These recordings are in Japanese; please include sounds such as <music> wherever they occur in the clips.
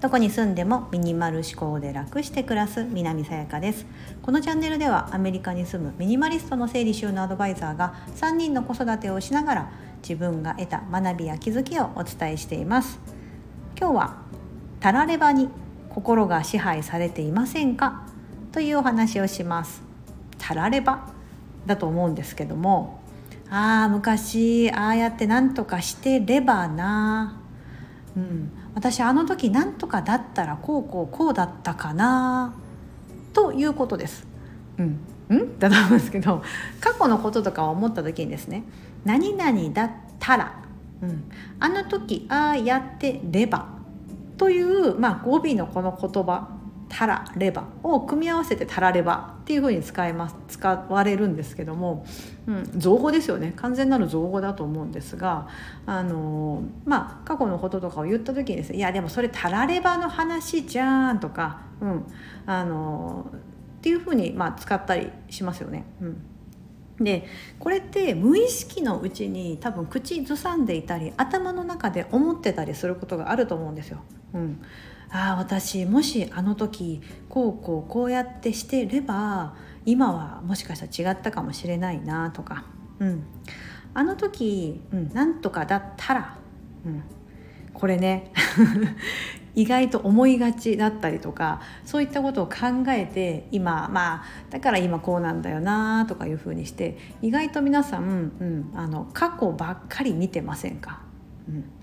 どこに住んでもミニマル思考で楽して暮らす南さやかです。このチャンネルではアメリカに住むミニマリストの整理収納アドバイザーが3人の子育てをしながら自分が得た学びや気づきをお伝えしています。今日はタラレバに心が支配されていませんか？というお話をします。タラレバだと思うんですけどもああ昔ああやって何とかしてればな。うん。私あの時何とかだったらこうこうこうだったかな。ということです。うん、ん？だと思うんですけど過去のこととかを思った時にですね「何々だったら」うん、あの時ああやってれば。という、まあ、語尾のこの言葉。たらればを組み合わせてたらればっていうふうに使います使われるんですけども、うん、造語ですよね完全なる造語だと思うんですがあのまあ過去のこととかを言った時にですね「いやでもそれたらればの話じゃん」とか、うん、あのっていうふうに、まあ、使ったりしますよね。うんでこれって無意識のうちに多分口ずさんでいたり頭の中で思ってたりすることがあると思うんですよ。うん、ああ私もしあの時こうこうこうやってしてれば今はもしかしたら違ったかもしれないなとか、うん、あの時、うん、なんとかだったら、うん、これね <laughs> 意外と思いがちだったりとかそういったことを考えて今まあだから今こうなんだよなとかいうふうにして意外と皆さん、うん、あの過去ばっかり見てませんか、うん。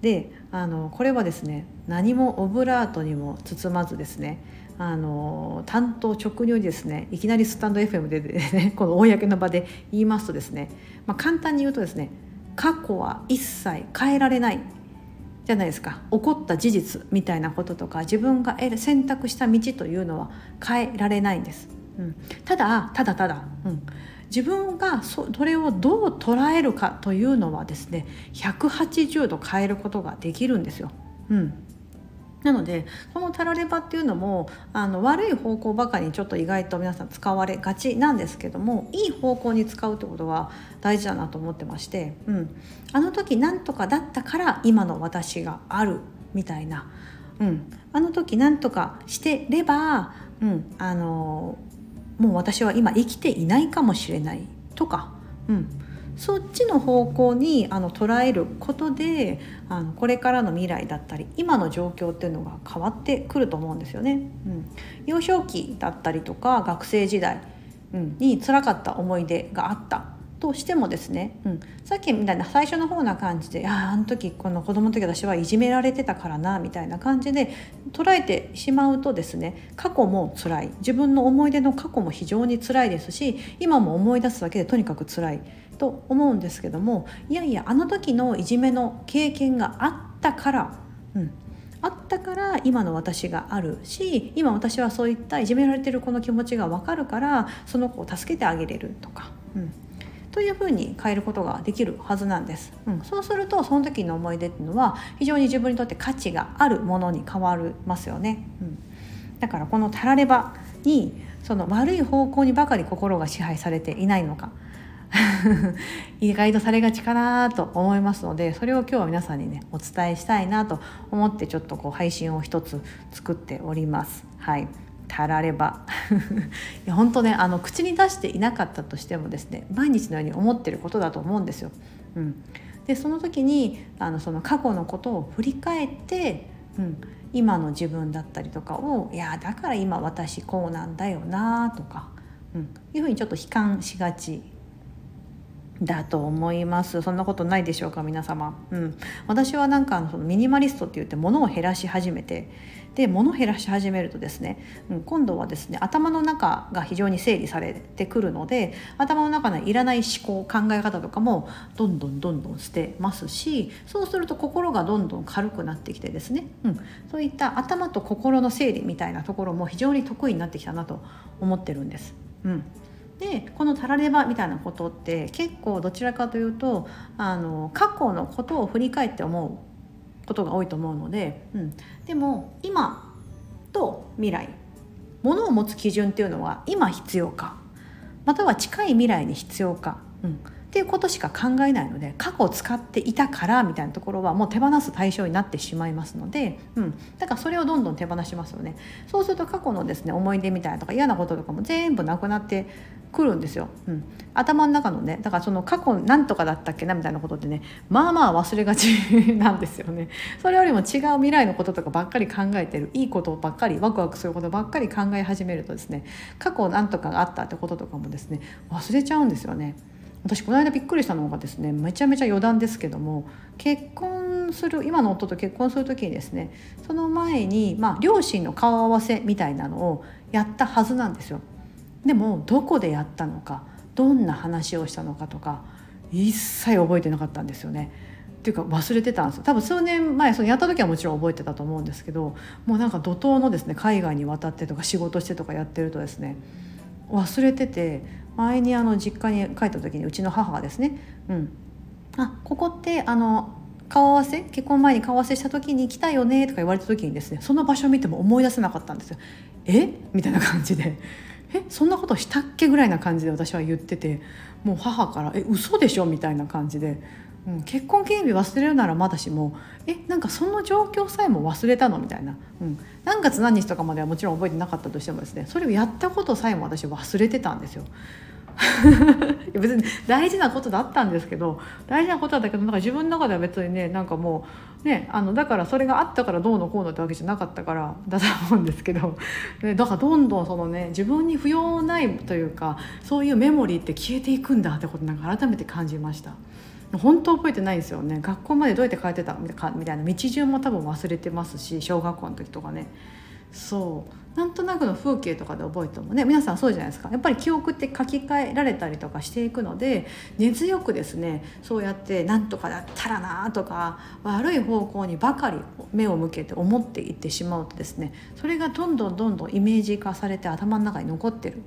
であのこれはですね何もオブラートにも包まずですねあの担当直入にですねいきなりスタンド FM で、ね、<laughs> この公の場で言いますとですね、まあ、簡単に言うとですね過去は一切変えられないじゃないですか。起こった事実みたいなこととか自分が選択した道というのは変えられないんです。うん、ただただただ、うん、自分がそれをどう捉えるかというのはですね180度変えることができるんですよ。うん。なのでこのタラレバっていうのもあの悪い方向ばかりにちょっと意外と皆さん使われがちなんですけどもいい方向に使うってことは大事だなと思ってまして、うん、あの時何とかだったから今の私があるみたいな、うん、あの時何とかしてれば、うん、あのもう私は今生きていないかもしれないとか、うん、そっちの方向にあの捉えることであのこれからの未来だったり今の状況っていうのが変わってくると思うんですよね。うん、幼少期だったりとか学生時代、うん、に辛かった思い出があった。としてもですね、うん、さっきみたいな最初の方な感じで「あああの時この子供の時私はいじめられてたからな」みたいな感じで捉えてしまうとですね過去も辛い自分の思い出の過去も非常に辛いですし今も思い出すだけでとにかく辛いと思うんですけどもいやいやあの時のいじめの経験があったから、うん、あったから今の私があるし今私はそういったいじめられてる子の気持ちが分かるからその子を助けてあげれるとか。うんというふうに変えることができるはずなんです、うん、そうするとその時の思い出っていうのは非常に自分にとって価値があるものに変わりますよね、うん、だからこのたらればにその悪い方向にばかり心が支配されていないのか。<laughs> 意外とされがちかなと思いますのでそれを今日は皆さんにねお伝えしたいなと思ってちょっとこう配信を一つ作っております。はい。たられば。<laughs> いや本当ねあの口に出していなかったとしてもですね毎日のように思ってることだと思うんですよ。うん、でその時にあのその過去のことを振り返って、うん、今の自分だったりとかをいやだから今私こうなんだよなとか、うん、いうふうにちょっと悲観しがちだと思います。そんなことないでしょうか皆様、うん、私はなんかそのミニマリストって言って物を減らし始めてで物減らし始めるとですね、うん、今度はですね頭の中が非常に整理されてくるので頭の中のいらない思考考え方とかもどんどんどんどん捨てますしそうすると心がどんどん軽くなってきてですね、うん、そういった頭と心の整理みたいなところも非常に得意になってきたなと思ってるんです。うんでこのタラレバみたいなことって結構どちらかというとあの過去のことを振り返って思うことが多いと思うので、うん、でも今と未来ものを持つ基準っていうのは今必要かまたは近い未来に必要か、うん、っていうことしか考えないので過去を使っていたからみたいなところはもう手放す対象になってしまいますので、うん、だからそれをどんどん手放しますよね。そうすると過去のですね思い出みたいなとか嫌なこととかも全部なくなってくるんですよ、うん、頭の中のねだからその過去何とかだったっけなみたいなことってねまあまあ忘れがちなんですよね。<laughs> それよりも違う未来のこととかばっかり考えてるいいことばっかりワクワクすることばっかり考え始めるとですね過去何とかがあったってこととかもですね忘れちゃうんですよね。私この間びっくりしたのがですねめちゃめちゃ余談ですけども結婚する今の夫と結婚する時にですねその前に、まあ、両親の顔合わせみたいなのをやったはずなんですよ。でもどこでやったのかどんな話をしたのかとか一切覚えてなかったんですよね。っていうか忘れてたんですよ多分数年前そのやった時はもちろん覚えてたと思うんですけどもうなんか怒涛のですね海外に渡ってとか仕事してとかやってるとですね忘れてて前にあの実家に帰った時にうちの母がですね「うん、あここってあの顔合わせ結婚前に顔合わせした時に来たよね」とか言われた時にですねその場所を見ても思い出せなかったんですよ。え？みたいな感じでえ？そんなことしたっけぐらいな感じで私は言っててもう母から「え嘘でしょ?」みたいな感じで、うん、結婚記念日忘れるならまだしも「えなんかその状況さえも忘れたの?」みたいな、うん、何月何日とかまではもちろん覚えてなかったとしてもですねそれをやったことさえも私忘れてたんですよ。<laughs> 別に大事なことだったんですけど大事なことだったけどなんか自分の中では別にねなんかもうねあのだからそれがあったからどうのこうのってわけじゃなかったからだと思うんですけどだからどんどんそのね自分に不要ないというかそういうメモリーって消えていくんだってことなんか改めて感じました。本当覚えてないんですよね学校までどうやって帰ってたみたいな道順も多分忘れてますし小学校の時とかねそう。なんとなくの風景とかで覚えてもね皆さんそうじゃないですか。やっぱり記憶って書き換えられたりとかしていくので根強くですねそうやってなんとかだったらなとか悪い方向にばかり目を向けて思っていってしまうとですねそれがどんどんどんどんイメージ化されて頭の中に残ってる。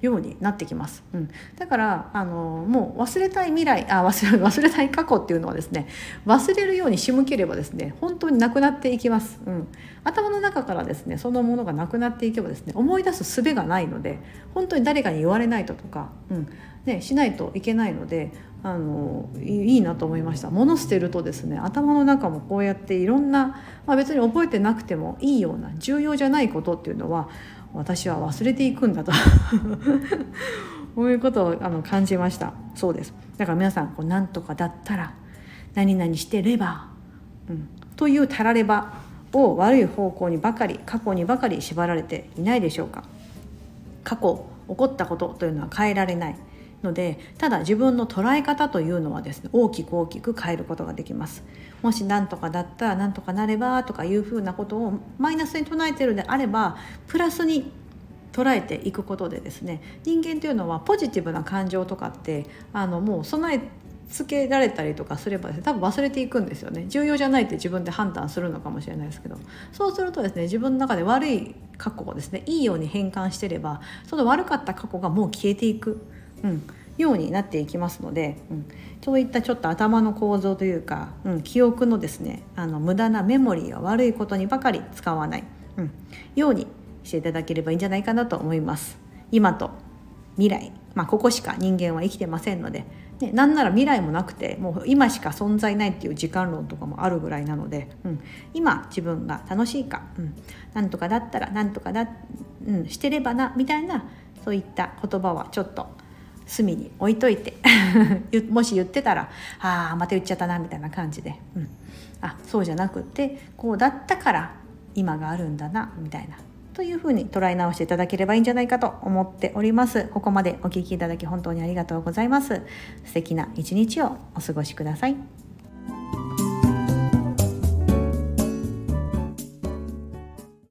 ようになってきます、うん、だからあのもう忘れたい未来あ忘れ <laughs> 忘れたい過去っていうのはですね忘れるように仕向ければですね本当になくなっていきます、うん、頭の中からですねそのものがなくなっていけばですね思い出す術がないので本当に誰かに言われないととか、うん。ね、しないといけないのであのいいなと思いました。物捨てるとですね頭の中もこうやっていろんな、まあ、別に覚えてなくてもいいような重要じゃないことっていうのは私は忘れていくんだとこういうことをあの感じました。そうです。だから皆さんこう何とかだったら何々してれば、うん、というたらればを悪い方向にばかり過去にばかり縛られていないでしょうか。過去起こったことというのは変えられない。のでただ自分の捉え方というのはですね大きく大きく変えることができます。もし何とかだったら何とかなればとかいうふうなことをマイナスに唱えているのであればプラスに捉えていくことでですね人間というのはポジティブな感情とかってあのもう備え付けられたりとかすればね多分忘れていくんですよね。重要じゃないって自分で判断するのかもしれないですけど。そうするとですね自分の中で悪い過去をですねいいように変換してればその悪かった過去がもう消えていく。うん、ようになっていきますので、うん、そういったちょっと頭の構造というか、うん、記憶のですねあの無駄なメモリーは悪いことにばかり使わない、うん、ようにしていただければいいんじゃないかなと思います。今と未来、まあ、ここしか人間は生きてませんので、ね、なんなら未来もなくてもう今しか存在ないっていう時間論とかもあるぐらいなので、うん、今自分が楽しいか、うん、なんとかだったらなんとかだ、うん、してればなみたいなそういった言葉はちょっと隅に置いといて。<laughs> もし言ってたら「ああまた言っちゃったな」みたいな感じで、うん、あそうじゃなくってこうだったから今があるんだなみたいな。というふうに捉え直していただければいいんじゃないかと思っております。ここまでお聴きいただき本当にありがとうございます。素敵な一日をお過ごしください。